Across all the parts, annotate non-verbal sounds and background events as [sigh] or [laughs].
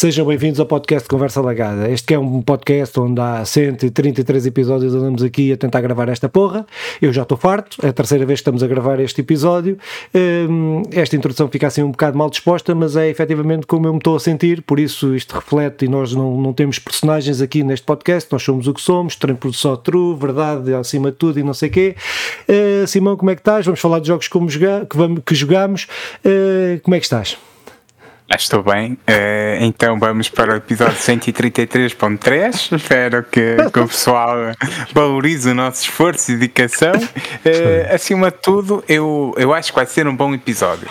Sejam bem-vindos ao podcast Conversa Lagada. Este é um podcast onde há 133 episódios andamos aqui a tentar gravar esta porra. Eu já estou farto, é a terceira vez que estamos a gravar este episódio. Hum, esta introdução fica assim um bocado mal disposta, mas é efetivamente como eu me estou a sentir, por isso isto reflete e nós não, não temos personagens aqui neste podcast, nós somos o que somos, tempo só true, verdade acima de tudo e não sei o quê. Uh, Simão, como é que estás? Vamos falar de jogos como joga que, vamos, que jogamos. Uh, como é que estás? Estou bem, uh, então vamos para o episódio 133.3. Espero que, que, o pessoal valorize o nosso esforço e dedicação. Uh, acima de tudo, eu, eu acho que vai ser um bom episódio.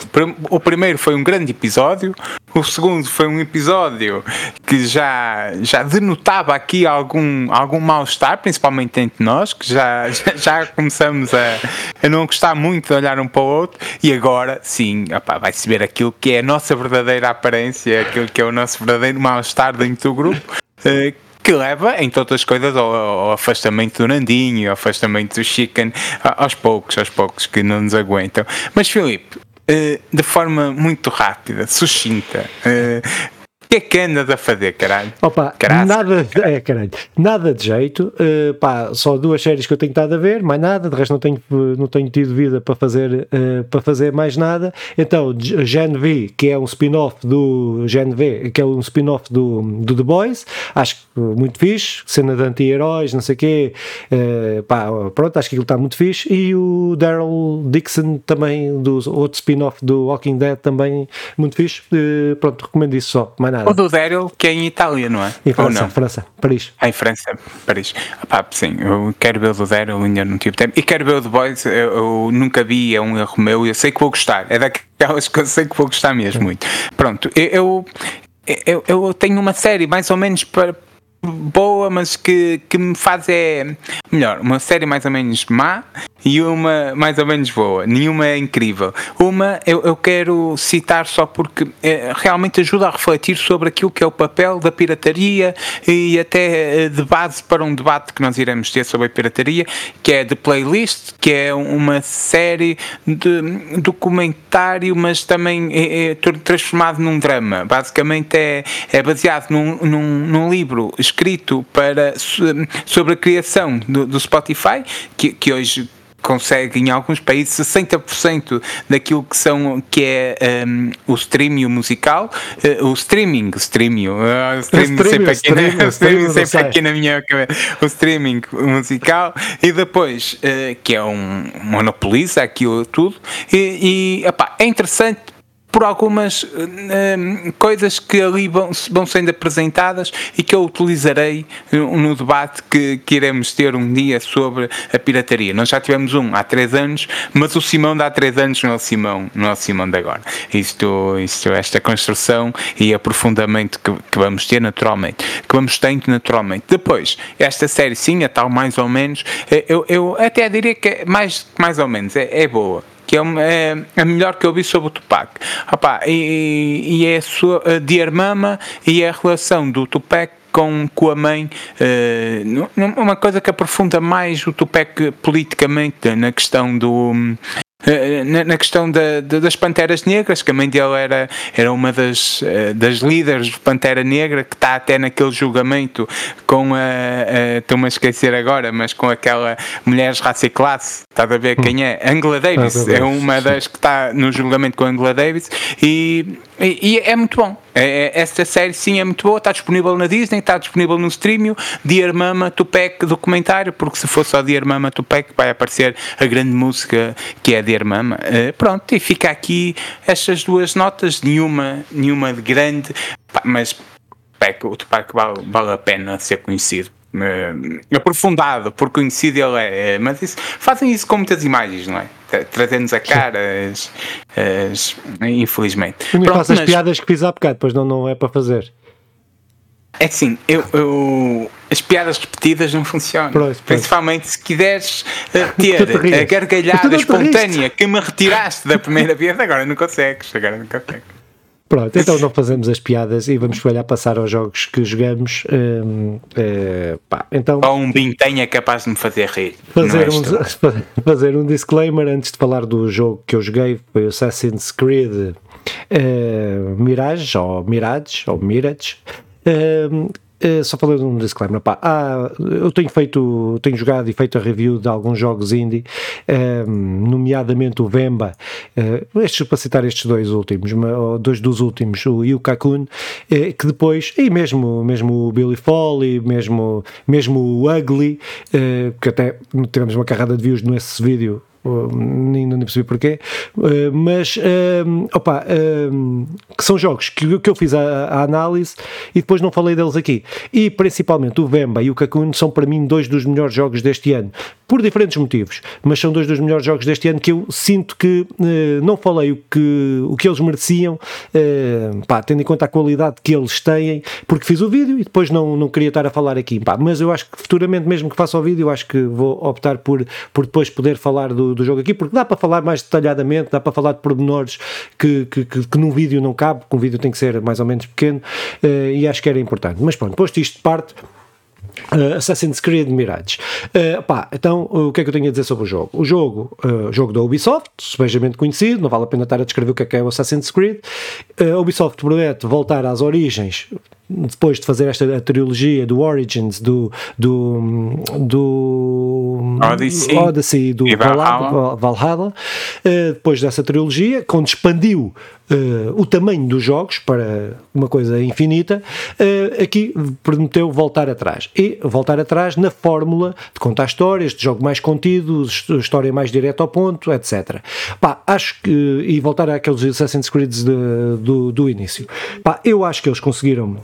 O primeiro foi um grande episódio, o segundo foi um episódio que já, já denotava aqui algum, algum mal-estar, principalmente entre nós, que já, já, começamos a, a não gostar muito de olhar um para o outro, e agora sim, vai-se ver aquilo que é a nossa verdadeira aparência, aquilo que é o nosso verdadeiro mal-estar dentro do grupo. Uh, que leva, entre outras coisas, ao, ao, afastamento do Nandinho, ao afastamento do Chicken, aos poucos, aos poucos que não nos aguentam. Mas, Filipe, uh, de forma muito rápida, sucinta, uh, que é que andas a fazer, caralho? Opa, nada, é, caralho, nada de jeito. Uh, pá, só duas séries que eu tenho estado a ver, mais nada. De resto, não tenho, não tenho tido vida para fazer, uh, para fazer mais nada. Então, Gen V, que é um spin-off do Gen V, que é um spin-off do, do The Boys, acho que muito fixe. Cena de anti-heróis, não sei o quê. Uh, pá, pronto, acho que aquilo está muito fixe. E o Daryl Dixon, também, do outro spin-off do Walking Dead, também muito fixe. pronto, recomendo isso só, mais nada nada. O do Daryl, que é em Itália, não é? Em França, não? França, Paris. Ah, em França, Paris. Ah, sim, eu quero ver o do Daryl, ainda não tive tempo. E quero ver o do Boys, eu, eu, nunca vi, é um erro meu, eu sei que vou gostar. É daquelas [laughs] que eu sei que vou gostar mesmo muito. Pronto, eu, eu, eu tenho uma série mais ou menos para boa, mas que, que me faz é melhor, uma série mais ou menos má e uma mais ou menos boa. Nenhuma é incrível. Uma eu, eu quero citar só porque é, realmente ajuda a refletir sobre aquilo que é o papel da pirataria e até eh, de base para um debate que nós iremos ter sobre a pirataria, que é The Playlist, que é uma série de documentário, mas também é, é transformado num drama. Basicamente é, é baseado num, num, num livro escrito para, sobre a criação do, do Spotify, que, que hoje consegue em alguns países 60% daquilo que são que é um, o streaming musical, uh, o streaming, streaming, uh, o [laughs] streaming, streaming sempre, aqui, na, streaming sempre aqui na minha cabeça, o streaming musical e depois uh, que é um monopoliza aquilo tudo e, e é interessante por algumas uh, coisas que ali vão, vão, sendo apresentadas e que eu utilizarei no debate que, que iremos ter um dia sobre a pirataria. Nós já tivemos um há três anos, mas o Simão de há três anos não é o Simão, não é o Simão de agora. Isto, isto esta construção e aprofundamento que, que vamos ter naturalmente, que vamos tendo naturalmente. Depois, esta série sim, a tal mais ou menos, eh, eu, eu até diria que é mais, mais ou menos, é, é boa que é, é a melhor que eu vi sobre o Tupac. Opa, e, e é a sua a Dear Mama e a relação do Tupac com, com a mãe, uh, uma coisa que aprofunda mais o Tupac politicamente na questão do na, na questão da, das Panteras Negras, que a mãe dele era, era uma das, eh, das líderes de Pantera Negra, que está até naquele julgamento com a. Estou-me a esquecer agora, mas com aquela Mulheres Raça e Classe, estás a ver quem é? Angela Davis, é uma das que está no julgamento com Angela Davis, e, e, e é muito bom. É, é, esta série sim é muito boa, está disponível na Disney, está disponível no Streamio, Dear Mama Tupac documentário, porque se for só Dear Mama Tupac vai aparecer a grande música que é Dear Mama. Uh, pronto, e fica aqui estas duas notas, nenhuma, nenhuma de grande, mas o Tupac vale, vale a pena ser conhecido. Uh, aprofundado, por conhecido ele é, mas isso, fazem isso com muitas imagens, não é? Trazendo-nos a cara, as, as, infelizmente. Eu Pronto, faço as piadas que fiz há bocado, depois não, não é para fazer. É assim, eu, eu, as piadas repetidas não funcionam. Principalmente se quiseres [laughs] uh, ter a gargalhada espontânea que me retiraste da primeira vez, agora não consegues. Agora não consegues. Pronto, então não fazemos as piadas e vamos olhar passar aos jogos que jogamos. Um, é, pá, então, Ou um Bintenha capaz de me fazer rir. Fazer, é um, [laughs] fazer um disclaimer antes de falar do jogo que eu joguei, foi Assassin's Creed uh, Mirage, ou Mirage, ou Mirage, uh, Uh, só falando um disclaimer, pá, ah, eu tenho feito, tenho jogado e feito a review de alguns jogos indie, um, nomeadamente o Vemba, uh, estes, para citar estes dois últimos, dois dos últimos, o Yukakun, uh, que depois, e mesmo, mesmo o Billy Folly, mesmo, mesmo o Ugly, que até tivemos uma carrada de views nesse vídeo, ainda não percebi porquê, uh, mas uh, opa, uh, que são jogos que, que eu fiz a, análise e depois não falei deles aqui. E principalmente o Vemba e o Kakun são para mim dois dos melhores jogos deste ano, por diferentes motivos, mas são dois dos melhores jogos deste ano que eu sinto que não falei o que, o que eles mereciam, pá, tendo em conta a qualidade que eles têm, porque fiz o vídeo e depois não, não queria estar a falar aqui, pá, mas eu acho que futuramente, mesmo que faça o vídeo, eu acho que vou optar por, por depois poder falar do do, jogo aqui, porque dá para falar mais detalhadamente, dá para falar de pormenores que, que, que, que num vídeo não cabe, porque um vídeo tem que ser mais ou menos pequeno, uh, e acho que era importante. Mas pronto, posto isto de parte. Uh, Assassin's Creed Mirage. Uh, pá, então, uh, o que é que eu tenho a dizer sobre o jogo? O jogo, uh, jogo da Ubisoft, subejamente conhecido, não vale a pena estar a descrever o que é, que é o Assassin's Creed. a Ubisoft promete voltar às origens depois de fazer esta trilogia do Origins, do, do, do Odyssey, Odyssey do Valhalla, Valhalla uh, depois dessa trilogia, quando expandiu uh, o tamanho dos jogos para uma coisa infinita, uh, aqui prometeu voltar atrás. E voltar atrás na fórmula de contar histórias, de jogo mais contido, história mais direta ao ponto, etc. Pá, acho que. E voltar àqueles Assassin's Creed do, do início. Pá, eu acho que eles conseguiram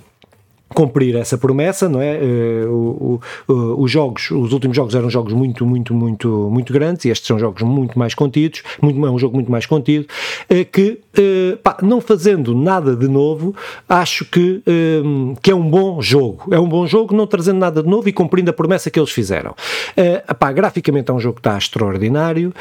cumprir essa promessa, não é? Eh, o, o, os jogos, os últimos jogos eram jogos muito, muito, muito, muito grandes e estes são jogos muito mais contidos, muito, é um jogo muito mais contido, eh, que eh, pá, não fazendo nada de novo, acho que, que é um bom jogo. É um bom jogo, não trazendo nada de novo e cumprindo a promessa que eles fizeram. Pá, graficamente é um jogo que está extraordinário.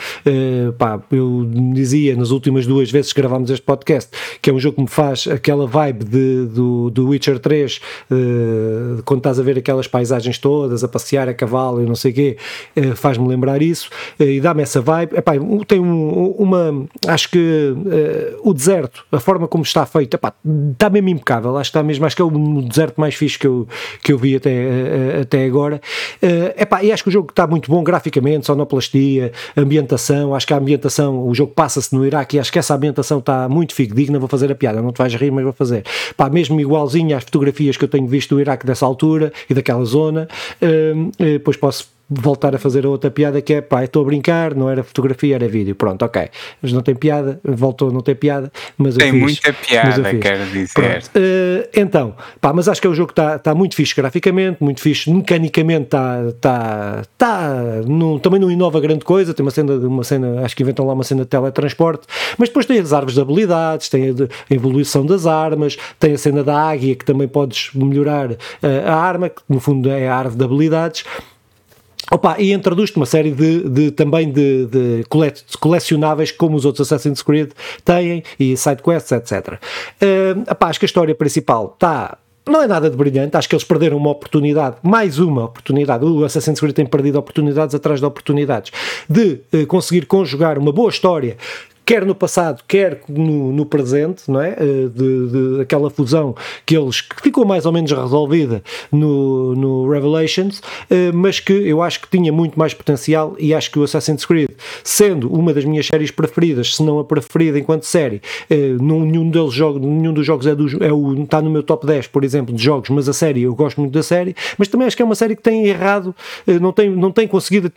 Pá, eu dizia nas últimas duas vezes que gravámos este podcast que é um jogo que me faz aquela vibe de, do, do Witcher 3 uh, quando estás a ver aquelas paisagens todas, a passear a cavalo e não sei o quê, uh, faz-me lembrar isso uh, e dá-me essa vibe. Epá, tem um, uma. Acho que o deserto, a forma como está feito, epá, está mesmo impecável. Acho que está mesmo, acho que é o deserto mais fixe que eu, que eu vi até, até agora. epá, e acho que o jogo está muito bom graficamente, sonoplastia, ambientação. Acho que a ambientação, o jogo passa-se no Iraque e acho que essa ambientação está muito digna. Vou fazer a piada, não te vais rir, mas vou fazer. Pá, mesmo igualzinho às fotografias que eu tenho visto do Iraque dessa altura e daquela zona, hum, eh, depois posso voltar a fazer a outra piada que é pá, estou a brincar, não era fotografia, era vídeo. Pronto, ok. Mas não tem piada, voltou, não tem piada, mas tem muita piada, quero dizer. Uh, então, pá, mas acho que é um jogo que está tá muito fixe graficamente, muito fixe mecanicamente, está tá, tá, no, também não inova grande coisa. Tem uma cena, uma cena, acho que inventam lá uma cena de teletransporte, mas depois tem as árvores de habilidades, tem a, evolução das armas, tem a cena da águia que também podes melhorar uh, a arma, que no fundo é a árvore de habilidades. Opa, e introduz-te uma série de, de também de, de colecionáveis como os outros Assassin's Creed têm e sidequests, etc. Uh, opa, acho que a história principal está não é nada de brilhante, acho que eles perderam uma oportunidade, mais uma oportunidade, o Assassin's Creed tem perdido oportunidades atrás de oportunidades, de uh, conseguir conjugar uma boa história quer no passado, quer no, no presente, não é? Eh, de, de, aquela fusão que eles que ficou mais ou menos resolvida no, no Revelations, eh, mas que eu acho que tinha muito mais potencial e acho que o Assassin's Creed, sendo uma das minhas séries preferidas, se não a preferida enquanto série, eh, nenhum deles jogo, nenhum dos jogos é, do, é o, está no meu top 10, por exemplo, de jogos, mas a série, eu gosto muito da série, mas também acho que é uma série que tem errado, não tem, não tem conseguido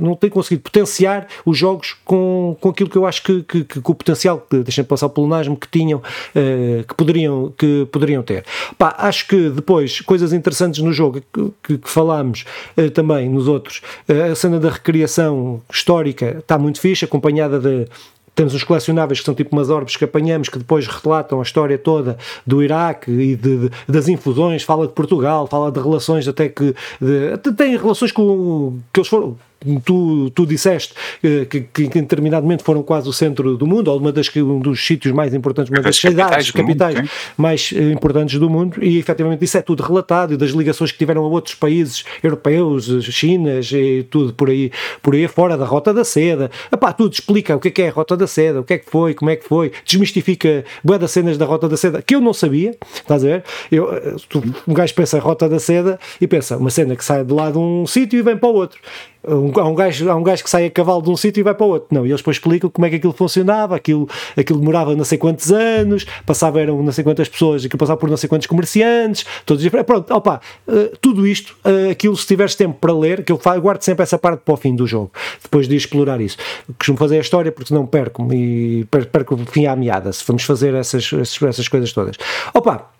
não tem conseguido potenciar os jogos com, com aquilo que eu acho que, que, que, que o potencial, deixem passar o polonasmo, que tinham, uh, que, poderiam, que poderiam ter. Pá, acho que depois, coisas interessantes no jogo que, que falámos uh, também nos outros, uh, a cena da recriação histórica está muito fixe, acompanhada de temos os colecionáveis que são tipo umas orbes que apanhamos que depois relatam a história toda do Iraque e de, de, das infusões, fala de Portugal, fala de relações até que de, tem relações com que eles foram tu, tu disseste que, que, que em determinado momento foram quase o centro do mundo, ou uma das, um dos sítios mais importantes, uma das, cidades, capitais mundo, mais importantes do mundo, e efetivamente isso é tudo relatado, e das ligações que tiveram a outros países europeus, Chinas e tudo por aí, por aí fora da Rota da Seda. Epá, tudo explica o que é, que é a Rota da Seda, o que é que foi, como é que foi, desmistifica boas das cenas da Rota da Seda que eu não sabia, estás a ver? Eu, um gajo pensa Rota da Seda e pensa uma cena que sai de lá de um sítio e vem para o outro. Um, há, um gajo, há um gajo que sai a cavalo de um sítio e vai para o outro. Não, e eles depois explicam como é que aquilo funcionava, aquilo, aquilo demorava não sei quantos anos, passava, eram não sei quantas pessoas, aquilo passava por não sei quantos comerciantes, todos Pronto, opa, uh, tudo isto, uh, aquilo se tiveres tempo para ler, que eu guardo sempre essa parte para o fim do jogo, depois de explorar isso. Costumo fazer a história porque não perco e perco o fim à meada, se vamos fazer essas, essas, essas coisas todas. Opa,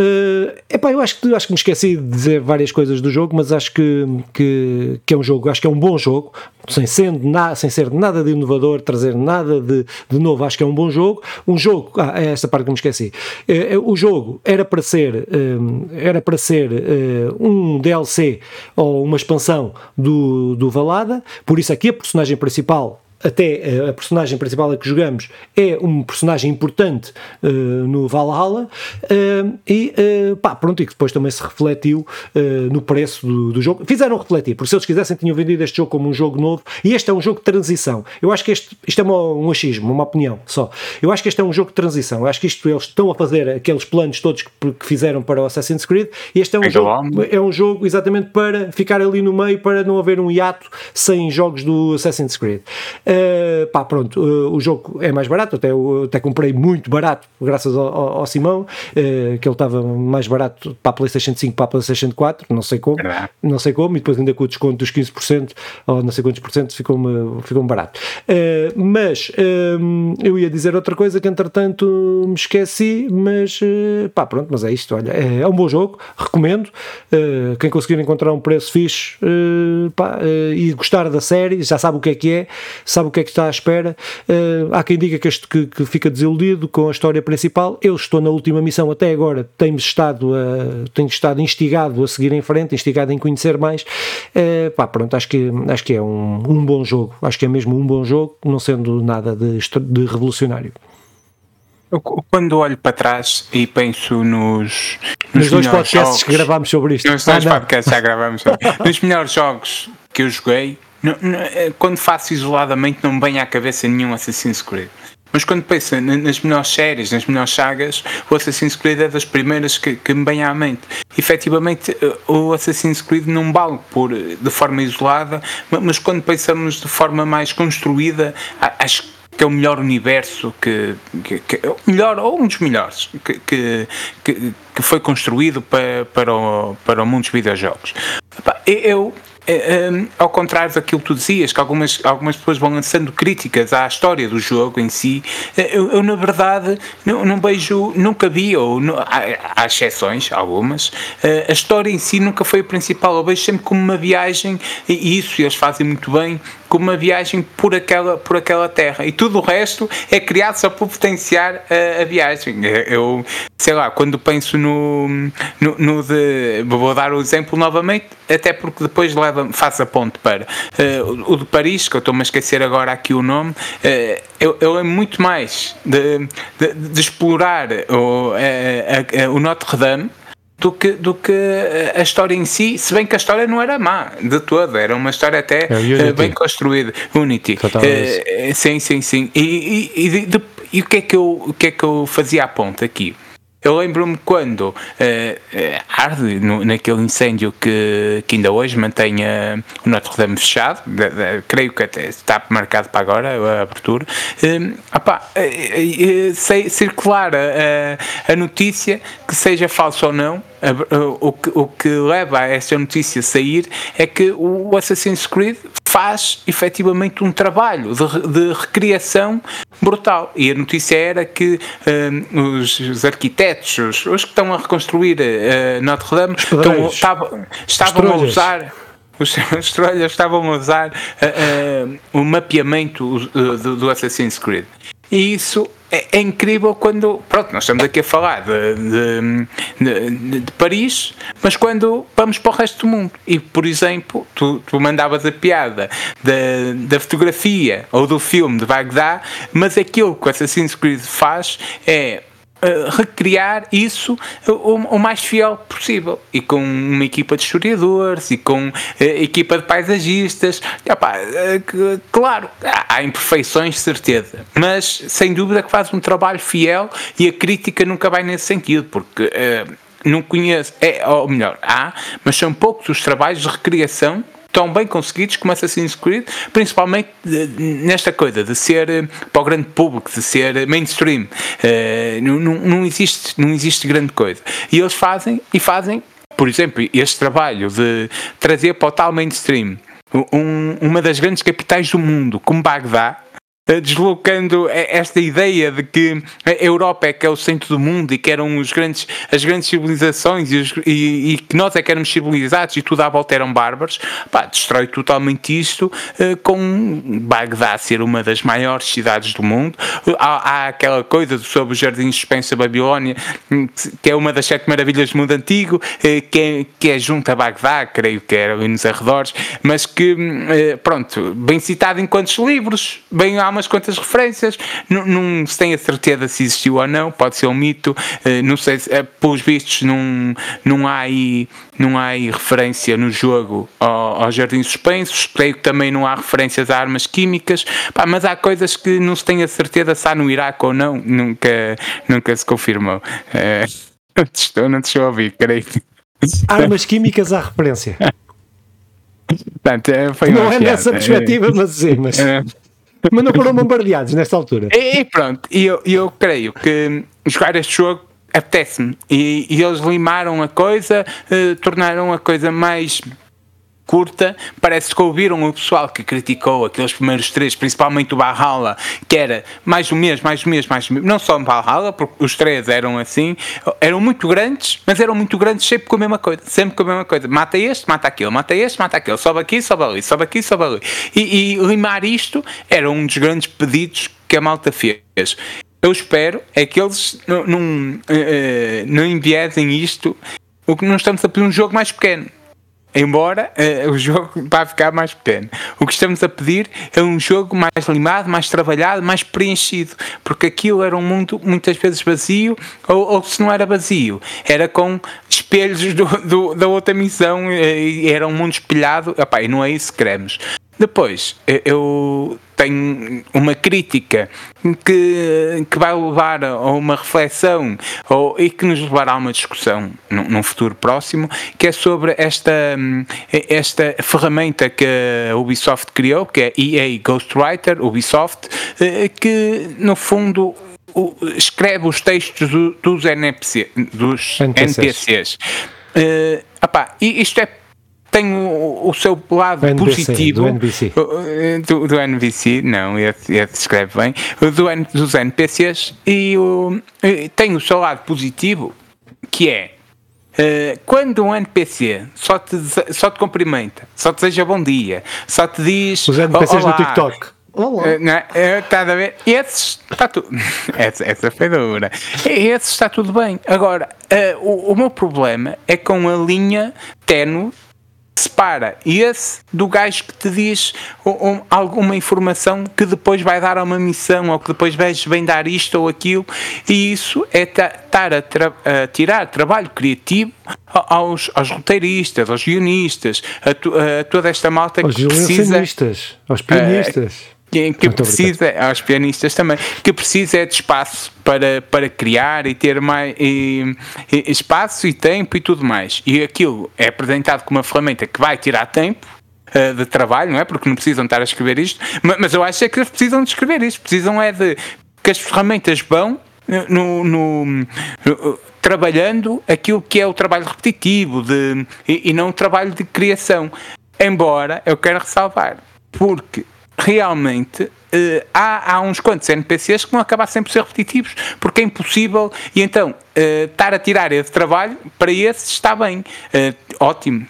Uh, epá, eu acho que, acho que me esqueci de dizer várias coisas do jogo, mas acho que, que, que é um jogo, acho que é um bom jogo, sem, sendo na, sem ser nada de inovador, trazer nada de, de novo, acho que é um bom jogo. Um jogo, ah, é esta parte que me esqueci. Uh, o jogo era para ser, uh, era para ser um DLC ou uma expansão do, do Valada, por isso aqui a personagem principal até eh, a personagem principal a que jogamos é um personagem importante uh, no Valhalla uh, e uh, pá, pronto, e que depois também se refletiu no preço do, do, jogo. Fizeram refletir, porque se eles quisessem tinham vendido este jogo como um jogo novo e este é um jogo de transição. Eu acho que este, isto é uma, um achismo, uma opinião só. Eu acho que este é um jogo de transição. Eu acho que isto eles estão a fazer aqueles planos todos que, que fizeram para o Assassin's Creed e este é um, é jogo, é um jogo exatamente para ficar ali no meio, para não haver um hiato sem jogos do Assassin's Creed. Uh, pá, pronto, uh, o jogo é mais barato, até, eu, até comprei muito barato, graças ao, ao, ao Simão, uh, que ele estava mais barato para a PlayStation 5 para a PlayStation 4, não sei como, não sei como, e depois ainda com o desconto dos 15%, ou não sei quantos por cento, ficou-me ficou barato. mas eu ia dizer outra coisa que entretanto me esqueci, mas pá, pronto, mas é isto, olha, é, é um bom jogo, recomendo, quem conseguir encontrar um preço fixe pá, e gostar da série, já sabe o que é que é, sabe o que é que está à espera. Uh, há quem diga que, este, que, que, fica desiludido com a história principal. Eu estou na última missão até agora, tenho estado, a, tenho estado instigado a seguir em frente, instigado em conhecer mais. Uh, pá, pronto, acho que, acho que é um, um bom jogo. Acho que é mesmo um bom jogo, não sendo nada de, de revolucionário. Quando olho para trás e penso nos, nos, nos dois podcasts jogos, que gravámos sobre isto, nos dois ah, podcasts já gravámos sobre, [laughs] nos melhores jogos que eu joguei, não, não, é, quando faço isoladamente, não me vem à cabeça nenhum Assassin's Creed. Mas quando penso nas melhores séries, nas melhores sagas, o Assassin's Creed é das primeiras que, que me vem à mente. Efetivamente, eh, o Assassin's Creed não vale por, de forma isolada, mas quando pensamos de forma mais construída, acho que é o melhor universo que, que, que melhor ou um dos melhores que, que, que, foi construído para, para, o, para o mundo dos videojogos. Eu, um, ao contrário daquilo que tu dizias, que algumas, algumas pessoas vão lançando críticas à história do jogo em si, eh, eu, eu na verdade não, não vejo, nunca vi, ou não, há, há, exceções, algumas, uh, a história em si nunca foi a principal, eu vejo sempre como uma viagem, e isso eles fazem muito bem, como uma viagem por aquela, por aquela terra, e tudo o resto é criado só para potenciar a, a viagem. Eu, sei lá, quando penso no, no, no de, vou dar o exemplo novamente, até porque depois leva, faz a ponte para uh, o de Paris, que eu estou-me a esquecer agora aqui o nome, uh, eu, eu é muito mais de, de, de explorar o, uh, o Notre Dame do que, do que a história em si, se bem que a história não era má de toda, era uma história até é bem construída. Unity. Uh, sim, sim, sim. E, e, e, de, e, o, que é que eu, o que é que eu fazia a ponta aqui? Eu lembro-me quando uh, uh, arde no, naquele incêndio que, que ainda hoje mantém uh, o Notre Dame fechado, de, de, creio que até está marcado para agora a abertura, uh, opá, circular a, a notícia, que seja falso ou não, o que, o que leva a essa notícia a sair é que o Assassin's Creed faz efetivamente um trabalho de, de recriação brutal. E a notícia era que um, os, os, arquitetos, os, os, que estão a reconstruir uh, Notre Dame, estão, estavam, [laughs] estavam a usar os estrelhas estavam a usar uh, uh, o mapeamento do, do Assassin's Creed. E isso é, é, incrível quando. Pronto, nós estamos aqui a falar de, de, de, de, Paris, mas quando vamos para o resto do mundo. E, por exemplo, tu, tu mandavas a piada da, da fotografia ou do filme de Bagdá, mas aquilo que o Assassin's Creed faz é Uh, recriar isso o, o, mais fiel possível. E com uma equipa de historiadores e com uh, equipa de paisagistas. Uh, claro há imperfeições de certeza. Mas sem dúvida que faz um trabalho fiel e a crítica nunca vai nesse sentido porque não conheço. É, ou melhor há mas são poucos os trabalhos de recriação tão bem conseguidos como Assassin's Creed, principalmente nesta coisa de ser eh, para o grande público, de ser mainstream. Uh, não, não, existe, não existe grande coisa. E eles fazem, e fazem, por exemplo, este trabalho de trazer para o tal mainstream um, uma das grandes capitais do mundo, como Bagdá, eh, deslocando esta ideia de que a Europa é que é o centro do mundo e que eram os grandes, as grandes civilizações e, os, e, e que nós é que éramos civilizados e tudo à volta eram bárbaros, pá, destrói totalmente isto uh, com Bagdá ser uma das maiores cidades do mundo. Há, há aquela coisa sobre os jardins de Spencer Babilónia, que é uma das sete maravilhas do mundo antigo, que, é, que é junto a Bagdá, creio que era ali nos arredores, mas que, uh, pronto, bem citado em quantos livros, bem há uma umas quantas referências, não, não se tem a certeza se existiu ou não, pode ser um mito, uh, não sei, se, uh, pelos vistos não, não há aí não há aí referência no jogo ao, aos jardins suspensos, creio que também não há referências a armas químicas, pá, mas há coisas que não se tem a certeza se há no Iraque ou não, nunca, nunca se confirmou. Uh, [laughs] não te estou, não te estou a ouvir, creio. [laughs] Armas químicas há referência. Portanto, não é nessa perspectiva, mas sim, mas... Mas não foram bombardeados nesta altura. E, pronto, e eu, eu creio que jogar este jogo apetece-me. E, e, eles limaram a coisa, uh, tornaram a coisa mais curta. Parece que ouviram o pessoal que criticou aqueles primeiros três, principalmente o Valhalla, que era mais um mês, mais um mês, mais um mês. Não só o Valhalla, porque os três eram assim, eram muito grandes, mas eram muito grandes sempre com a mesma coisa, sempre com a mesma coisa. Mata este, mata aquele, mata este, mata aquele, sobe aqui, sobe ali, sobe aqui, sobe ali. E, e limar isto era um dos grandes pedidos que a malta fez eu espero é que eles não, não, uh, não enviesem isto. O que não estamos a pedir um jogo mais pequeno. Embora uh, o jogo [laughs] vá ficar mais pequeno. O que estamos a pedir é um jogo mais limado, mais trabalhado, mais preenchido. Porque aquilo era um mundo muitas vezes vazio, ou, ou se não era vazio, era com espelhos [laughs] do, do, da outra missão, uh, era um mundo espelhado. Epá, e não é isso que queremos. Depois, eu tenho uma crítica que, que vai levar a uma reflexão ou, e que nos levará a uma discussão num, num futuro próximo, que é sobre esta, esta ferramenta que a Ubisoft criou, que é EA Ghostwriter, Ubisoft, eh, que no fundo escreve os textos dos, NPC, dos NPCs. NPCs. Uh, apá, isto é tem o, o seu lado NBC, positivo do NBC. Do, do NBC, não, ele, ele descreve bem, do, dos NPCs e o, tem o seu lado positivo que é Uh, quando um NPC só te, só te cumprimenta, só te deseja bom dia, só te diz. Os NPCs do TikTok. Olá. Uh, não, uh, a ver? Esses está tudo. [laughs] essa, essa foi dura. Esses está tudo bem. Agora, uh, o, o meu problema é com a linha tenue separa esse do gajo que te diz um, alguma informação que depois vai dar a uma missão ou que depois vais desvendar isto ou aquilo e isso é estar a, tra a, tirar trabalho criativo aos, aos roteiristas, aos guionistas, a, a, toda esta malta aos que precisa... aos pianistas. Uh, que, precisa, aos pianistas também, que precisa é de espaço para, para criar e ter mais e, e, espaço e tempo e tudo mais. E aquilo é apresentado como uma ferramenta que vai tirar tempo uh, de trabalho, não é? Porque não precisam estar a escrever isto, mas, mas eu acho é que eles precisam de escrever isto, precisam é de que as ferramentas vão no, no, no trabalhando aquilo que é o trabalho repetitivo de, e, e não o trabalho de criação. Embora eu quero ressalvar, porque realmente uh, há, há uns quantos NPCs que vão acabar sempre ser repetitivos, porque é impossível, e então uh, estar a tirar esse trabalho, para esse está bem, uh, ótimo.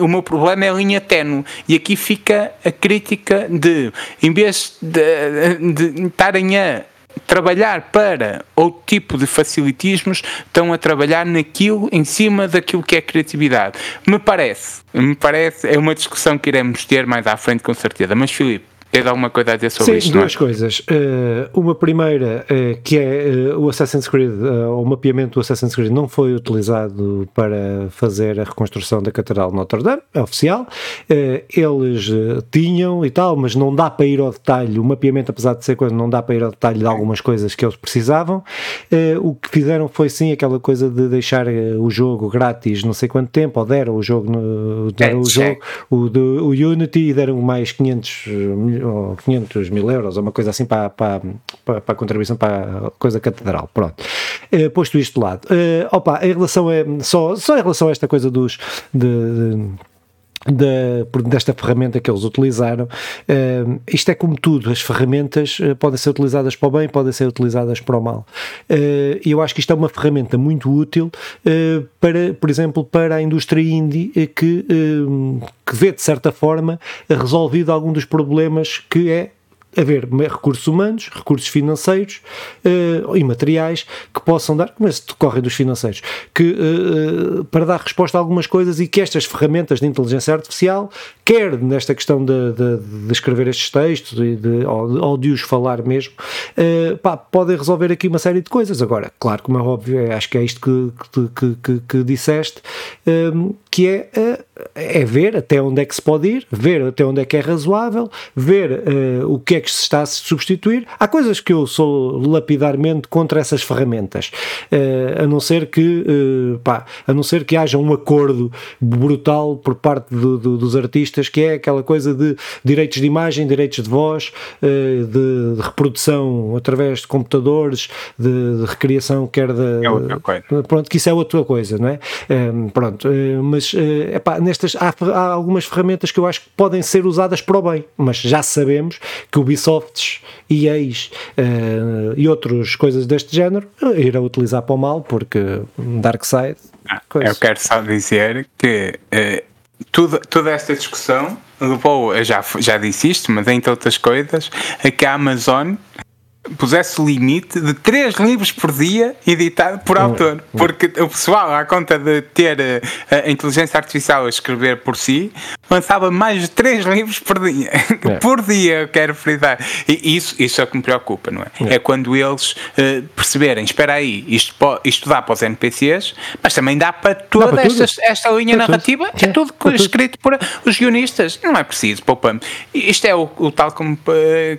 o meu problema é a linha tenue, e aqui fica a crítica de, em vez de estarem a trabalhar para outro tipo de facilitismos, estão a trabalhar naquilo em cima daquilo que é criatividade. Me parece, me parece, é uma discussão que iremos ter mais à frente com certeza. Mas Filipe, Tens alguma coisa a dizer sobre Sim, isto? duas é? coisas. Uh, uma primeira, uh, que é uh, o Assassin's Creed, o mapeamento do Assassin's Creed não foi utilizado para fazer a reconstrução da Catedral de Notre Dame, é oficial. eles tinham e tal, mas não dá para ir ao detalhe. O mapeamento, apesar de ser coisa, não dá para ir ao detalhe de algumas coisas que eles precisavam. o que fizeram foi sim aquela coisa de deixar o jogo grátis não sei quanto tempo, ou deram o jogo, no, deram é, o, jogo o, do, o Unity e deram mais 500 ou 500 mil euros, ou uma coisa assim para, para, para, para a contribuição para a coisa catedral. Pronto. Uh, posto isto de lado. Uh, opa, em relação a, só, só em relação a esta coisa dos. De, de, desta ferramenta que eles utilizaram. Uh, isto é como tudo, as ferramentas uh, podem ser utilizadas para o bem, podem ser utilizadas para o mal. Uh, e eu acho que isto é uma ferramenta muito útil para, por exemplo, para a indústria indie que, que vê de certa forma resolvido algum dos problemas que é haver recursos humanos, recursos financeiros uh, e materiais que possam dar, se decorrem dos financeiros, que uh, para dar resposta a algumas coisas e que estas ferramentas de inteligência artificial, quer nesta questão de, de, de escrever estes textos e de, ou, ou de os falar mesmo, uh, pá, podem resolver aqui uma série de coisas. Agora, claro, como é óbvio, acho que é isto que, que, que, que disseste, que é, é ver até onde é que se pode ir, ver até onde é que é razoável, ver o que é que se está a substituir. Há coisas que eu sou lapidarmente contra essas ferramentas, uh, a não ser que uh, pá, a não ser que haja um acordo brutal por parte do, do, dos artistas, que é aquela coisa de direitos de imagem, direitos de voz, uh, de, de, reprodução através de computadores, de, de recriação, quer da. É outra coisa. Pronto, que isso é outra coisa, não é? Um, pronto, mas epá, nestas há, há algumas ferramentas que eu acho que podem ser usadas para o bem, mas já sabemos que Ubisofts, EAs uh, e outras coisas deste género irão utilizar para o mal, porque Darkseid. Ah, eu quero só dizer que uh, tudo, toda esta discussão levou, eu já, já disse isto, mas entre outras coisas, a que a Amazon pusesse o limite de 3 livros por dia editado por autor. Porque o pessoal, à conta de ter a, a inteligência artificial a escrever por si, lançava mais de 3 livros por dia. [laughs] É. por dia, eu quero frisar. E isso, isso é o que me preocupa, não é? É, é quando eles uh, perceberem, espera aí, isto, isto dá para os NPCs, mas também dá para toda dá para esta, esta linha para narrativa, tudo. é tudo para escrito tudo. por os guionistas. Não é preciso, poupamos. Isto é o, o tal que me,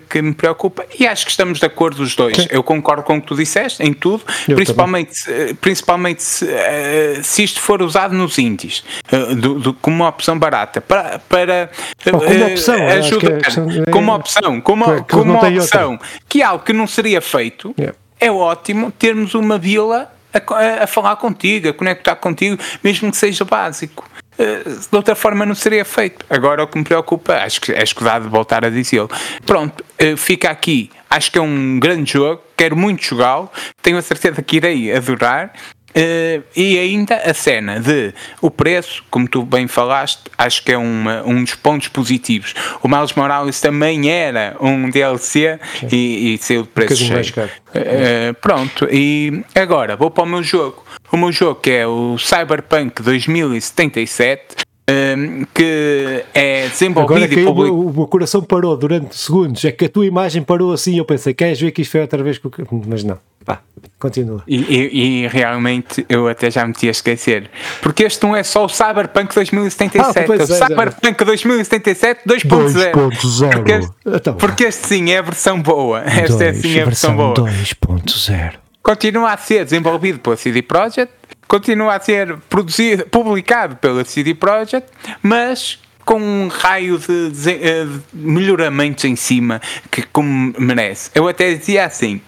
que me preocupa e acho que estamos de acordo os dois. Sim. Eu concordo com o que tu disseste, em tudo, eu principalmente, principalmente se, uh, se, isto for usado nos indies, uh, do, do, como uma opção barata, para, para oh, como opção, ajuda, é, como opção, como, que, como uma opção, que algo que não seria feito, yeah. é ótimo termos uma vila a, a, falar contigo, a conectar contigo, mesmo que seja básico. Eh, de outra forma não seria feito. Agora o que me preocupa, acho que é escusado voltar a dizê-lo. Pronto, eh, fica aqui. Acho que é um grande jogo, quero muito jogá-lo, tenho a certeza que irei adorar. Uh, e ainda a cena de o preço, como tu bem falaste, acho que é uma, um dos pontos positivos. O Miles Morales também era um DLC e, e saiu de preço um cheio. Uh, pronto, e agora vou para o meu jogo. O meu jogo que é o Cyberpunk 2077 um, que é desenvolvido Agora, e publicado. O, meu coração parou durante segundos, é que a tua imagem parou assim. Eu pensei, queres ver que isto foi outra vez? Mas não, pá, continua. E, e, e, realmente eu até já me tinha esquecer, porque este não é só o Cyberpunk 2077, ah, é, o é, Cyberpunk 2077 2.0. 2.0. Porque, este, então, porque este sim é a versão boa. Esta é sim a versão, versão boa. 2.0. Continua a ser desenvolvido pela CD Projekt continua a ser produzido, publicado pela CD Projekt, mas com um raio de, de, eh, de melhoramentos em cima que como merece. Eu até dizia assim: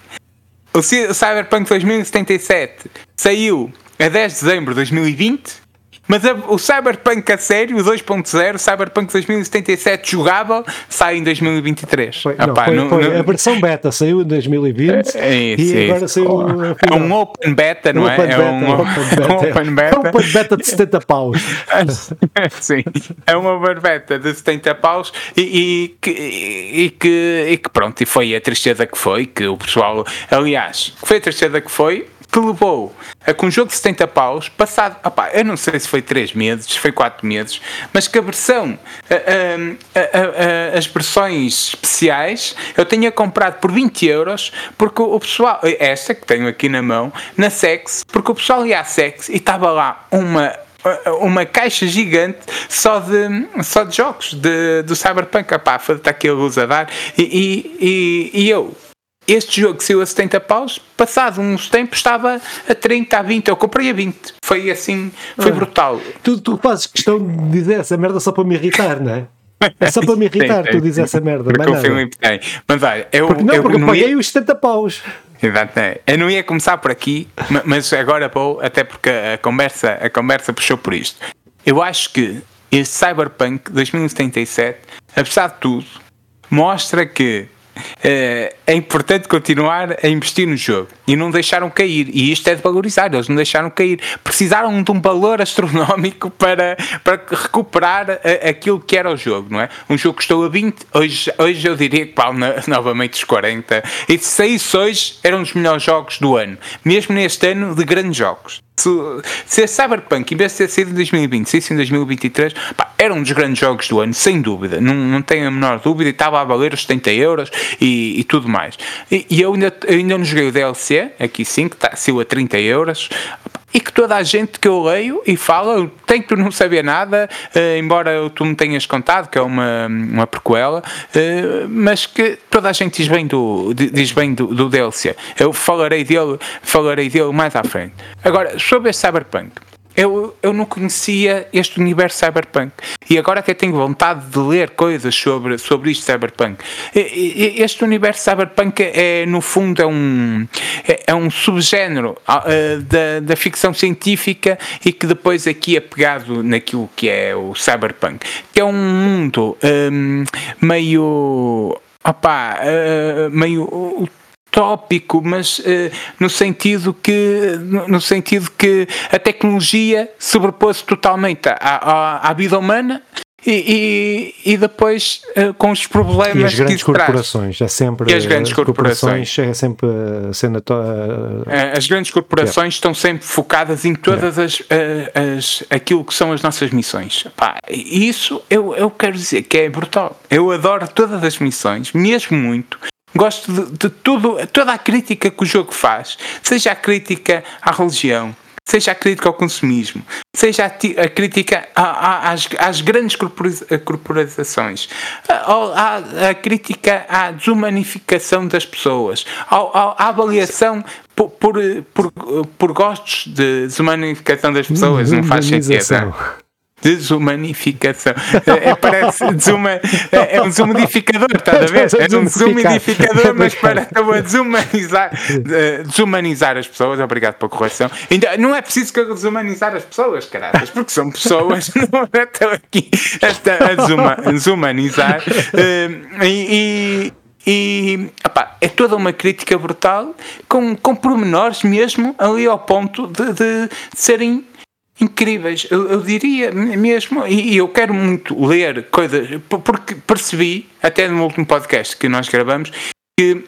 o Cyberpunk 2077 saiu a 10 de dezembro de 2020 Mas a, o Cyberpunk a sério, o 2.0, Cyberpunk 2077 jogável, sai em 2023. Foi, não, foi, não, foi. Não... A versão beta saiu em 2020 é, é isso, e agora isso. saiu. É um open [laughs] beta, não é? é um open beta. open beta. open beta de 70 paus. [laughs] Sim, é um open beta de 70 paus e, e, que, e, que, e que pronto, e foi a tristeza que foi, que o pessoal, aliás, foi a tristeza que foi, que levou a que um jogo de 70 paus, passado, opá, eu não sei se foi 3 meses, se foi 4 meses, mas que a versão, a, a, a, as versões especiais, eu tinha comprado por 20 euros, porque o pessoal, esta que tenho aqui na mão, na Sex, porque o pessoal ia à Sex e estava lá uma uma caixa gigante só de, só de jogos de, do Cyberpunk. Epá, está aqui a luz a dar. E, e, e eu este jogo saiu a 70 paus, passado uns tempos estava a 30, a 20, eu comprei a 20. Foi assim, foi ah, brutal. Tu, tu fazes questão de dizer essa merda só para me irritar, não é? É só para me [laughs] irritar, sim, tu dizes essa merda. Porque o filme tem. Mas olha, eu. Porque não, eu porque eu paguei ia... os 70 paus. Exatamente. Eu não ia começar por aqui, mas agora vou, até porque a conversa, a conversa puxou por isto. Eu acho que este Cyberpunk 2077, apesar de tudo, mostra que é, é importante continuar a investir no jogo e não deixaram cair. E isto é de valorizar, eles não deixaram cair. Precisaram de um valor astronómico [laughs] para, para recuperar a, aquilo que era o jogo, não é? Um jogo que custou a 20, hoje, hoje eu diria que vale [laughs] novamente os 40. E se saísse hoje, eram os melhores jogos do ano, mesmo neste ano de grandes jogos se, a Cyberpunk, em vez de ter sido em 2020, se isso em 2023, pá, era um dos grandes jogos do ano, sem dúvida, não, não tenho a menor dúvida, e estava a valer os 70 euros e, e tudo mais. E, e, eu ainda, ainda não joguei o DLC, aqui sim, que está, saiu a 30 euros, e que toda a gente que eu leio e fala, tem que não saber nada, uh, embora tu me tenhas contado que é uma, uma prequela, uh, mas que toda a gente diz bem do, diz bem do, do DLC. Eu falarei dele, falarei dele mais à frente. Agora, sobre este Cyberpunk eu, eu não conhecia este universo cyberpunk. E agora que tenho vontade de ler coisas sobre, sobre isto cyberpunk. Este universo cyberpunk é no fundo é um é, é um subgénero uh, da, da ficção científica e que depois aqui é pegado naquilo que é o cyberpunk. Que é um mundo um, meio opá, uh, meio tópico, mas uh, no sentido que no sentido que a tecnologia sobrepôs totalmente à, à, à vida humana e, e, e, depois uh, com os problemas e as grandes corporações traz. é sempre e as grandes corporações, corporações é sempre a cena to, as grandes corporações yeah. estão sempre focadas em todas yeah. as, as aquilo que são as nossas missões Pá, isso eu, eu quero dizer que é brutal eu adoro todas as missões mesmo muito Gosto de, de tudo, toda a crítica que o jogo faz, seja a crítica à religião, seja a crítica ao consumismo, seja a, a crítica a, a, às, às, grandes corporações, a, a, crítica à desumanificação das pessoas, à avaliação por, por, por, por, gostos de desumanificação das pessoas, não faz sentido. Desumanificação. É, é, parece desuma, é, é um desumidificador, estás a ver? É um desumidificador, mas para a desumanizar, desumanizar as pessoas. Obrigado pela correção. Ainda, não é preciso que eu desumanizar as pessoas, caraças, porque são pessoas, [laughs] não estão aqui a, desuma, desumanizar. Uh, e, e opa, é toda uma crítica brutal, com, com pormenores mesmo ali ao ponto de, de, de serem incríveis, eu, eu diria mesmo, e, e, eu quero muito ler coisas, porque percebi, até no último podcast que nós gravamos, que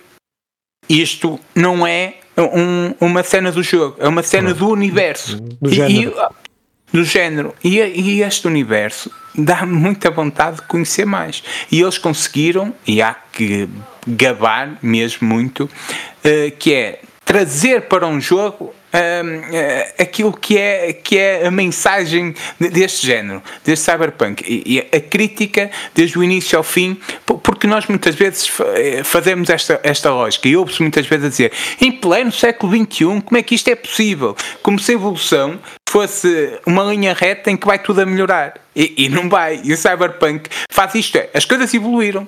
isto não é um, uma cena do jogo, é uma cena do universo. Do género. E, do género. E, e este universo dá-me muita vontade de conhecer mais. E eles conseguiram, e há que gabar mesmo muito, uh, que é trazer para um jogo uh, aquilo que é, que é a mensagem deste género, deste cyberpunk. E, e, a crítica, desde o início ao fim, porque nós muitas vezes eh, fazemos esta, esta lógica, e ouve-se muitas vezes a dizer, em pleno século XXI, como é que isto é possível? Como se a evolução fosse uma linha reta em que vai tudo a melhorar. E, e não vai. E o cyberpunk faz isto, é, as coisas evoluíram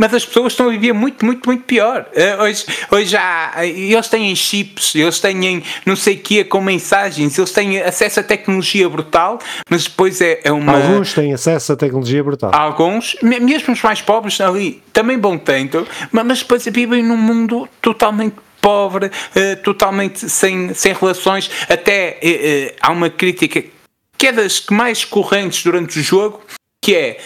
mas as pessoas estão a viver muito, muito, muito pior. Uh, hoje, hoje já eles têm chips, eles têm não sei o que com mensagens, eles têm acesso a tecnologia brutal, mas depois é, é uma. Alguns têm acesso a tecnologia brutal. Alguns, mesmo os mais pobres ali, também bom tanto, mas depois vivem num mundo totalmente pobre, uh, totalmente sem, sem relações. Até uh, há uma crítica que é das mais correntes durante o jogo, que é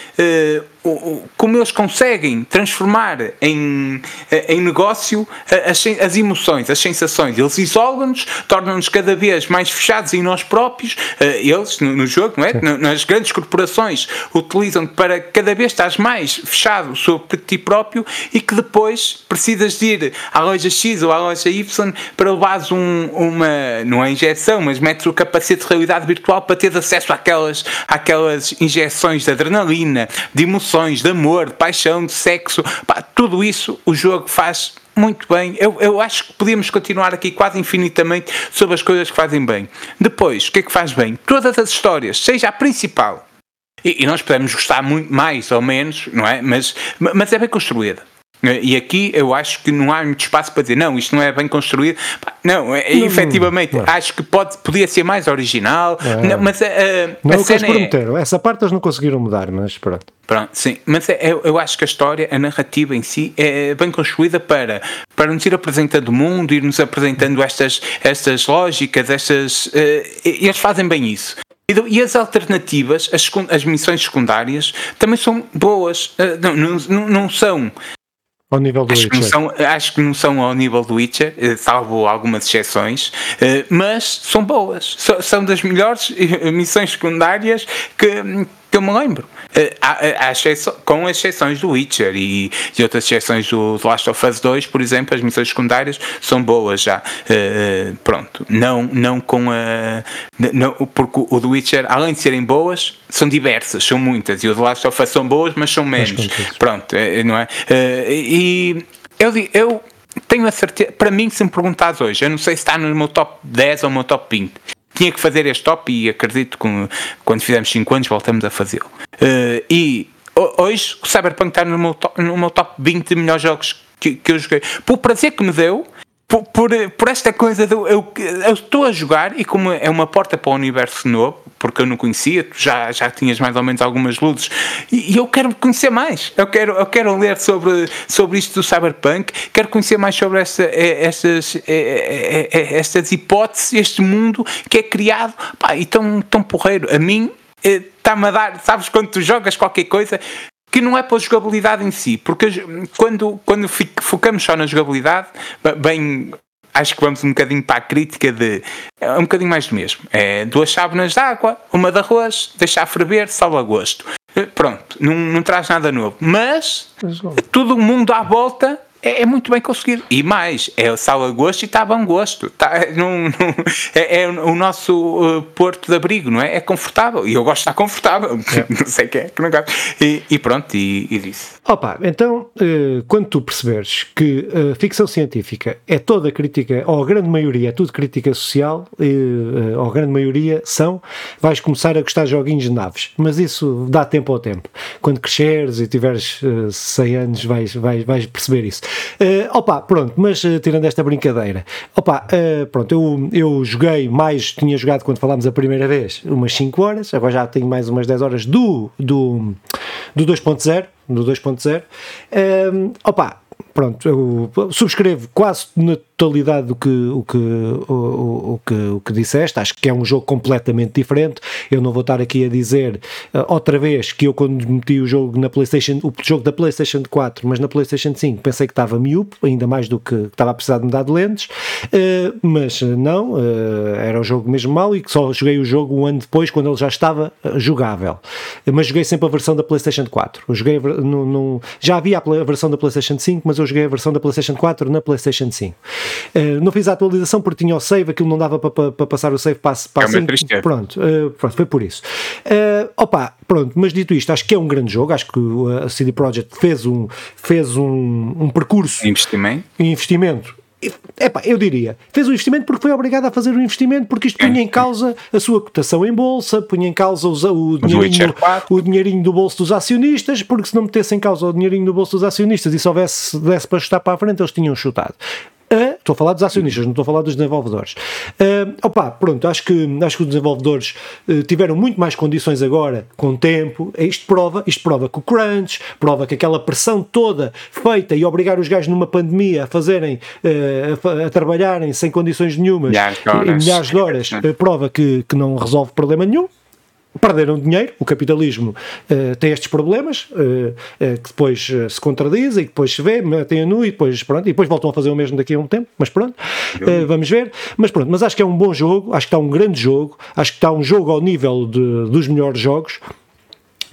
como eles conseguem transformar em, em negócio as, as emoções, as sensações. Eles isolam-nos, tornam-nos cada vez mais fechados em nós próprios, eh, eles no, no jogo, não é? Nas grandes corporações utilizam para cada vez estar mais fechado sobre ti próprio e que depois precisas de ir à loja X ou à loja Y para levares um, uma, não é injeção, mas metes o capacete de realidade virtual para teres acesso àquelas, àquelas injeções de adrenalina, de emoções de amor, de paixão, de sexo, pá, tudo isso o jogo faz muito bem. Eu, eu acho que podíamos continuar aqui quase infinitamente sobre as coisas que fazem bem. Depois, o que é que faz bem? Todas as histórias, seja a principal, e, e nós podemos gostar muito mais ou menos, não é? Mas, mas é bem construída. E aqui eu acho que não há muito espaço para dizer, não, isto não é bem construído. Não, é, não efetivamente, não. acho que pode, podia ser mais original, é. não, mas a, não a cena é... Essa parte eles não conseguiram mudar, mas pronto. Pronto, sim, mas é, eu, eu acho que a história, a narrativa em si é bem construída para, para nos ir apresentando o mundo, ir nos apresentando estas, estas lógicas, estas. Uh, eles fazem bem isso. E as alternativas, as, as missões secundárias, também são boas. Não, não, não são ao nível do acho Witcher. Que são, acho que não são ao nível do Witcher, eh, salvo algumas exceções, eh, mas são boas. São das melhores eh, missões secundárias que, que eu me lembro. Há, exceção, com exceções do Witcher e, e outras exceções do Last of Us 2, por exemplo, as missões secundárias são boas já. Uh, pronto. Não, não com a. Não, porque o do Witcher, além de serem boas, são diversas, são muitas. E o The Last of Us são boas, mas são menos. Pronto, não é? Uh, e eu, eu tenho a certeza, para mim, se me perguntares hoje, eu não sei se está no meu top 10 ou no meu top 20 tinha que fazer este top e acredito que quando fizermos 5 anos voltamos a fazê-lo. Uh, e hoje o Cyberpunk está no meu, top, no meu top 20 de melhores jogos que, que eu joguei. Por prazer que me deu, por, por, por, esta coisa de eu, eu estou a jogar e como é uma porta para o universo novo, porque eu não conhecia, tu já, já tinhas mais ou menos algumas luzes, e, e, eu quero conhecer mais. Eu quero, eu quero ler sobre, sobre isto do Cyberpunk, quero conhecer mais sobre esta, estas, estas hipóteses, este mundo que é criado pá, e tão, tão porreiro. A mim está-me a dar, sabes, quando tu jogas qualquer coisa, que não é pela jogabilidade em si, porque quando, quando focamos só na jogabilidade, bem, acho que vamos um bocadinho para a crítica de é um bocadinho mais do mesmo. É duas chávenas de água, uma de arroz, deixar ferver, salva gosto. Pronto, não, não traz nada novo. Mas todo o mundo à volta é, é, muito bem conseguido. E mais, é sal a gosto e está a bom gosto. Tá, [laughs] num, num, é, é, o nosso uh, porto de abrigo, não é? É confortável. E eu gosto de estar confortável. É. [laughs] não sei quem é que não gosta. E, e, pronto, e, e disse. Opa, então, uh, quando tu perceberes que a ficção científica é toda crítica, ou a grande maioria é tudo crítica social, uh, ou a grande maioria são, vais começar a gostar de joguinhos de naves. Mas isso dá tempo ao tempo. Quando cresceres e tiveres uh, 100 anos, vais, vais, vais perceber isso. Opa, pronto, mas tirando esta brincadeira, opa, pronto, eu, eu joguei mais, tinha jogado quando falámos a primeira vez, umas 5 horas, agora já tenho mais umas 10 horas do, do, do 2.0, do 2.0. Uh, opa, pronto, eu subscrevo quase na totalidade do que, o, que, o, o, que, o que disseste, acho que é um jogo completamente diferente. Eu não vou estar aqui a dizer uh, outra vez que eu, quando meti o jogo na PlayStation, o jogo da PlayStation 4, mas na PlayStation 5, pensei que estava miúpe, ainda mais do que, estava a precisar de mudar de lentes, uh, mas não, uh, era o jogo mesmo mau e que só joguei o jogo um ano depois, quando ele já estava jogável. Mas joguei sempre a versão da PlayStation 4. Eu joguei já havia a versão da PlayStation 5, mas eu joguei a versão da PlayStation 4 na PlayStation 5. Uh, não fiz a atualização porque tinha o save, aquilo não dava para, para, para passar o save para, para é 5. Pronto, uh, pronto, foi por isso. Uh, opa, pronto, mas dito isto, acho que é um grande jogo, acho que a CD Projekt fez um, fez um, um percurso. Investimento. Investimento Epá, eu diria, fez o investimento porque foi obrigado a fazer o investimento, porque isto punha em causa a sua cotação em bolsa, punha em causa o, dinheirinho, o dinheirinho do bolso dos acionistas, porque se não metesse em causa o dinheirinho do bolso dos acionistas e se houvesse desse para chutar para a frente, eles tinham chutado. Estou a falar dos acionistas, não estou a falar dos desenvolvedores. Uh, opa, pronto, acho que, acho que os desenvolvedores uh, tiveram muito mais condições agora, com tempo. Isto prova, isto prova que o crunch, prova que aquela pressão toda feita e obrigar os gajos numa pandemia a fazerem, uh, a, a, trabalharem sem condições nenhumas, milhares de horas, milhares de horas prova que, que não resolve problema nenhum perderam dinheiro, o capitalismo uh, tem estes problemas uh, uh, que depois se contradizem e depois se vê, metem a nu e depois, pronto, e depois voltam a fazer o mesmo daqui a um tempo, mas pronto, vamos ver. Mas pronto, mas acho que é um bom jogo, acho que está um grande jogo, acho que está um jogo ao nível de, dos melhores jogos.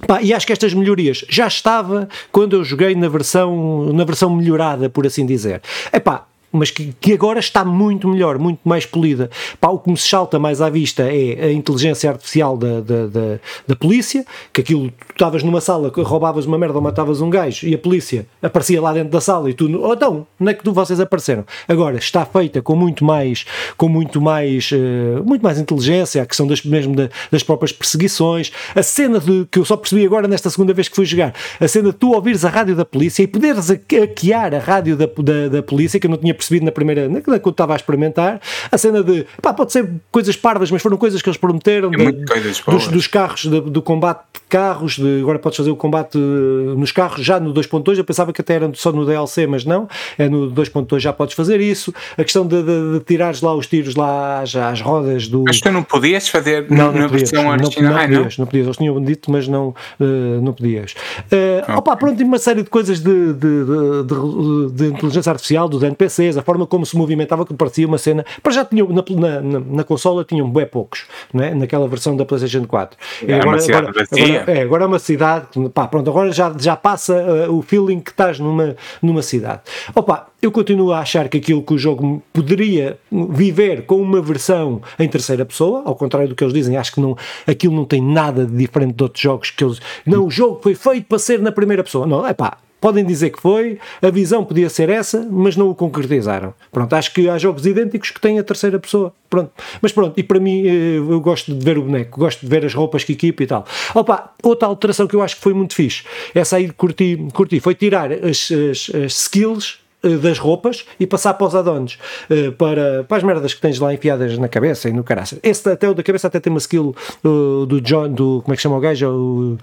Pá, e acho que estas melhorias já estava quando eu joguei na versão, na versão melhorada, por assim dizer. Epá, mas que, que, agora está muito melhor, muito mais polida. Pá, o que me salta mais à vista é a inteligência artificial da, da, da, da polícia, que aquilo, tu estavas numa sala, roubavas uma merda ou matavas um gajo e a polícia aparecia lá dentro da sala e tu, oh, então, onde é que tu, vocês apareceram? Agora, está feita com muito mais, com muito mais, uh, muito mais inteligência, a questão das, mesmo da, das próprias perseguições, a cena de, que eu só percebi agora nesta segunda vez que fui jogar, a cena de tu ouvires a rádio da polícia e poderes hackear a rádio da, da, da polícia, que eu não tinha percebido na primeira, na, quando estava a experimentar, a cena de, pá, pode ser coisas parvas, mas foram coisas que eles prometeram, é de, dos, dos, carros, de, do combate de carros, de, agora podes fazer o combate eh, nos carros já no 2.2, eu pensava que até era só no DLC, mas não, é no 2.2 já podes fazer isso, a questão de, de, de tirares lá os tiros lá já às rodas do... Mas tu não podias fazer não, na não podias, versão original? Não, não, podias, não podias, eles tinham dito, mas não, uh, não podias. Uh, okay. Opa, pronto, uma série de coisas de, de, de, de inteligência artificial, dos NPCs, a forma como se movimentava, que parecia uma cena. Para já tinham na, na, na consola tinham bem poucos, não é? naquela versão da PlayStation 4. É agora, agora, agora, é, agora é uma cidade, pá, pronto, agora já, já passa uh, o feeling que estás numa, numa cidade. Opa, eu continuo a achar que aquilo que o jogo poderia viver com uma versão em terceira pessoa, ao contrário do que eles dizem, acho que não, aquilo não tem nada de diferente de outros jogos que eles. Não, o jogo foi feito para ser na primeira pessoa. Não, é pá, Podem dizer que foi, a visão podia ser essa, mas não o concretizaram. Pronto, acho que há jogos idênticos que têm a terceira pessoa. Pronto. Mas pronto, e para mim eh, eu gosto de ver o boneco, gosto de ver as roupas que equipa e tal. Opa, outra alteração que eu acho que foi muito fixe, essa aí curti, curti foi tirar as, as, as skills eh, das roupas e passar para os addons, uh, para, para as merdas que tens lá enfiadas na cabeça e no caraça. Esse até o da cabeça até tem uma skill do John, do como é que chama o gajo? O,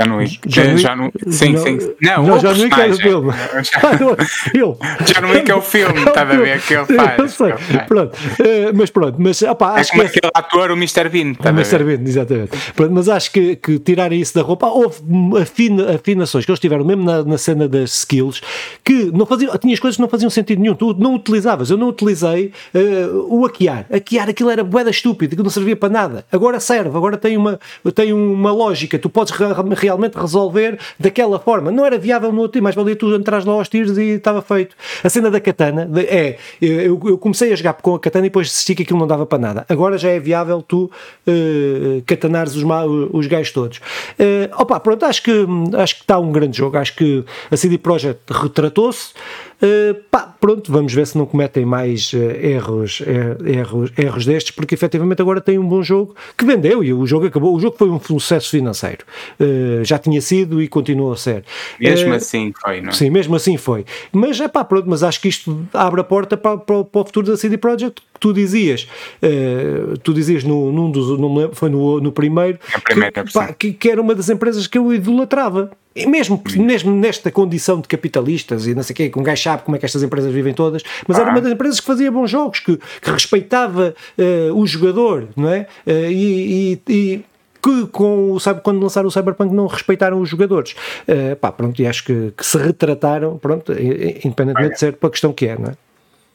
John Wick. John Wick? Já não, sim, sim. Não, não John [laughs] Wick [laughs] é o filme. John Wick é o filme, está a ver que ele faz. Eu sei. Pronto, uh, mas pronto, mas opa, acho é como que aquele ator, o Mr. Bean. Tá o Mr. Bean, exatamente. Pronto, mas acho que, que tirar isso da roupa, houve afina, afinações que eles tiveram mesmo na, na cena das skills que não faziam, tinhas coisas que não faziam sentido nenhum, tu não utilizavas, eu não utilizei uh, o hackear. Hackear aquilo era boeda estúpido, que não servia para nada. Agora serve, agora tem uma, tem uma lógica, tu podes realmente resolver daquela forma. Não era viável no outro mais valia tu entrar lá aos tiros e estava feito. A cena da katana é, eu, eu, comecei a jogar com a katana e depois desisti que aquilo não dava para nada. Agora já é viável tu uh, katanares os, os gajos todos. Uh, opa, pronto, acho que, acho que está um grande jogo. Acho que a CD Projekt retratou-se. Uh, pá, pronto, vamos ver se não cometem mais uh, erros, uh, erros, erros destes, porque efetivamente agora tem um bom jogo que vendeu e o jogo acabou. O jogo foi um sucesso financeiro, já tinha sido e continua a ser. Mesmo assim foi, não é? Sim, mesmo assim foi. Mas é pá, pronto, mas acho que isto abre a porta para, para, para o futuro da CD Projekt. Tu dizias, tu dizias no, num dos, não foi no, no primeiro, que, pá, que, que era uma das empresas que eu idolatrava. Mesmo, mesmo nesta condição de capitalistas e não sei o quê, que um gajo sabe como é que estas empresas vivem todas, mas ah. era uma das empresas que fazia bons jogos, que, que respeitava uh, o jogador, não é? Uh, e, e, e que com o, sabe, quando lançaram o Cyberpunk não respeitaram os jogadores. Uh, pá, pronto, e acho que, que, se retrataram, pronto, independentemente de ser para a questão que é, não é?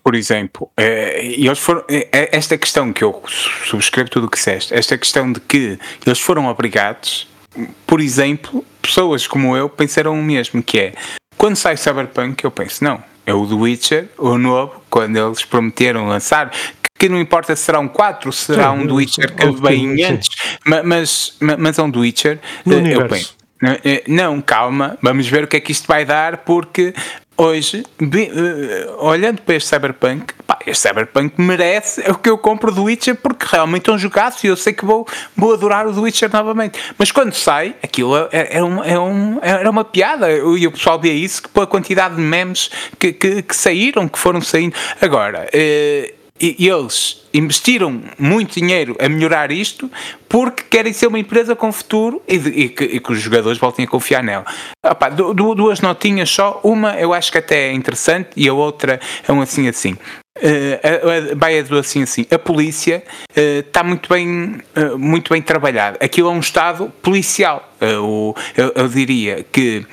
Por exemplo, eles foram, esta questão que eu subscrevo tudo o que disseste, esta questão de que eles foram obrigados por exemplo, pessoas como eu pensaram o mesmo, que é quando sai Cyberpunk, eu penso, não, é o The Witcher, o novo, quando eles prometeram lançar, que não importa se será um 4, será sim, um The Witcher que vem antes, mas, mas, mas é um The Witcher, no eu penso. Eh, não, calma, vamos ver o que é que isto vai dar, porque hoje, uh, olhando para este Cyberpunk, pá, este Cyberpunk merece o que eu compro do Witcher porque realmente é um jogaço e eu sei que vou, vou adorar o The Witcher novamente. Mas quando sai, aquilo é, é, é, um, é um, era uma piada e o pessoal vê isso pela quantidade de memes que, que, que saíram, que foram saindo. Agora, uh, eles investiram muito dinheiro a melhorar isto porque querem ser uma empresa com futuro e, de, e, que, e que, os jogadores voltem a confiar nela. Opa, duas notinhas só, uma eu acho que até é interessante e a outra é um assim assim. Uh, vai a assim assim. A polícia está uh, muito bem, uh, muito bem trabalhada. Aquilo é um Estado policial. Uh, eu, eu, diria que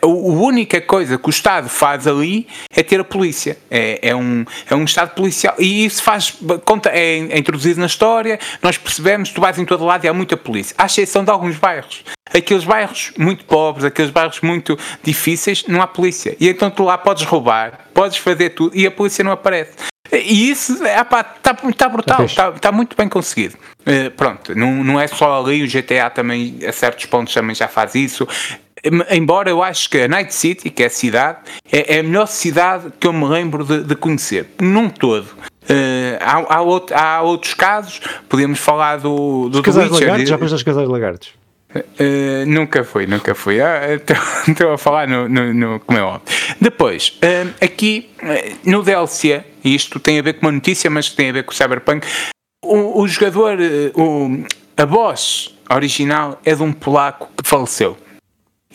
a única coisa que o Estado faz ali é ter a polícia. É, é, um, é um Estado policial. E isso faz conta, é, é introduzido na história. Nós percebemos, tu vais em todo lado e há muita polícia, à exceção de alguns bairros aqueles bairros muito pobres, aqueles bairros muito difíceis, não há polícia. E então tu lá podes roubar, podes fazer tudo e a polícia não aparece. E isso está tá brutal, está tá muito bem conseguido. Uh, pronto, não, não é só ali, o GTA também, a certos pontos, também já faz isso. Embora eu acho que a Night City, que é a cidade, é, é a melhor cidade que eu me lembro de, de conhecer, num todo. Uh, há, há, outro, há, outros casos, podemos falar do, do Casais Lagartos, já foste aos Casais Lagartos? Uh, nunca fui, nunca fui. Ah, [laughs] estou a falar no, no, no, como é óbvio. Depois, uh, aqui no DLC, e isto tem a ver com uma notícia, mas tem a ver com o Cyberpunk, o, o jogador, o, a voz original é de um polaco que faleceu.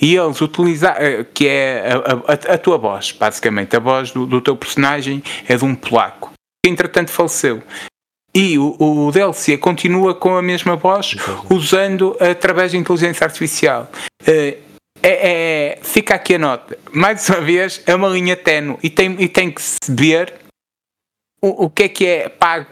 E eles utilizaram, que é a, a, a, tua voz, basicamente, a voz do, do teu personagem é de um polaco, que entretanto faleceu. E o, o DLC continua com a mesma voz, usando através de inteligência artificial. Uh, é, é, fica aqui a nota. Mais uma vez, é uma linha tenue e tem, e tem que se ver o, o que é que é pago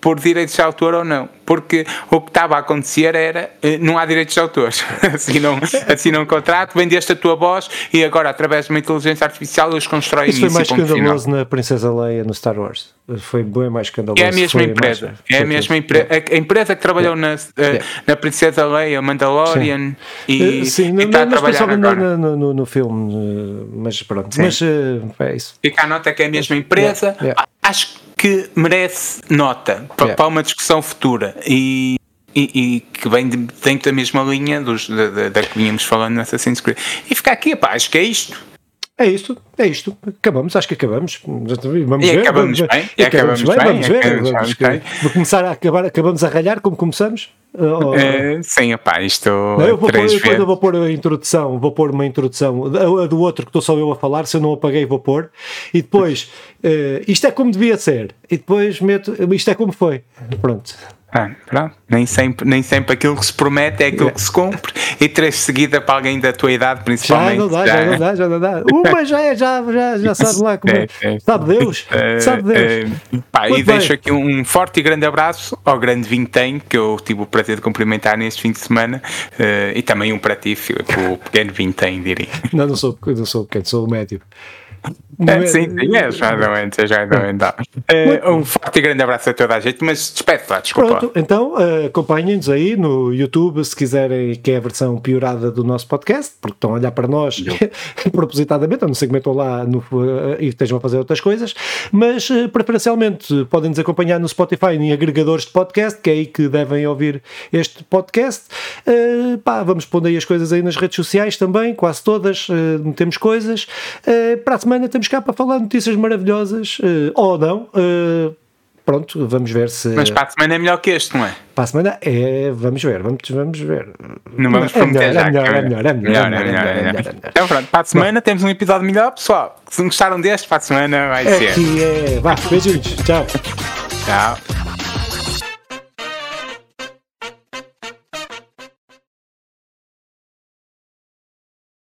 por direitos de autor ou não. Porque o que estava a acontecer era eh, não há direitos de autor. assinam, assinam um contrato, vendeste a tua voz e agora, através de uma inteligência artificial, eles constroem isso. Isso foi mais escandaloso na Princesa Leia no Star Wars. Foi bem mais escandaloso. É a mesma empresa. Mais, é a mesma empresa. A, empresa que trabalhou na, yeah. na Princesa Leia, Mandalorian sim. e, uh, sim, e está a trabalhar agora. No, no, no filme, uh, mas pronto. Sim. Mas é isso. Fica a nota que é a mesma empresa. Yeah. Acho que merece nota para, yeah. uma discussão futura e, e, e que vem de, dentro da mesma linha dos, da, da, da que vínhamos falando no Assassin's Creed. E ficar aqui, pá, acho que é isto. É isto, é isto. Acabamos, acho que acabamos. Vamos e ver. Acabamos vamos, bem. E acabamos, acabamos bem, bem, vamos ver. Vamos, bem. Vou começar a acabar, acabamos a ralhar como começamos. Oh, uh, sim, opá, isto. Não, eu vou pôr, depois eu vou pôr a introdução, vou pôr uma introdução, a, do outro que estou só eu a falar, se eu não apaguei, vou pôr. E depois, uh, isto é como devia ser. E depois meto, isto é como foi. Pronto. Ah, pronto. Nem, sempre, nem sempre aquilo que se promete é aquilo que se cumpre e três seguida para alguém da tua idade, principalmente. Já não dá, já, já não dá, já não dá. Uma já é, já, já, já [laughs] sabe lá como é. é. Sabe Deus, é, sabe Deus. É, pá, e deixo aqui um forte e grande abraço ao grande Vintém, que eu tive o prazer de cumprimentar neste fim de semana, uh, e também um para ti, Filipe, o pequeno Vintém, diria. Não, não sou, não sou pequeno, sou o médio. É, sim, sim, é, já não já não [laughs] é, Um forte e grande abraço a toda a gente, mas despede lá, desculpa. Pronto, então uh, acompanhem-nos aí no YouTube se quiserem que é a versão piorada do nosso podcast, porque estão a olhar para nós [laughs] propositadamente, a não ser que metam lá no, uh, e estejam a fazer outras coisas, mas uh, preferencialmente podem nos acompanhar no Spotify em agregadores de podcast, que é aí que devem ouvir este podcast. Uh, pá, vamos pondo aí as coisas aí nas redes sociais também, quase todas, metemos coisas. para a semana semana estamos cá para falar notícias maravilhosas, uh, ou não. Uh, pronto, vamos ver se. Mas para a semana é melhor que este, não é? Para a semana é. Vamos ver, vamos, vamos ver. Não vamos é prometer já. É melhor, é melhor, é melhor, é melhor. Então pronto, para a semana temos um episódio melhor, pessoal. Se gostaram deste, para a semana vai ser. Aqui é. Vá, beijinhos. Tchau. Tchau.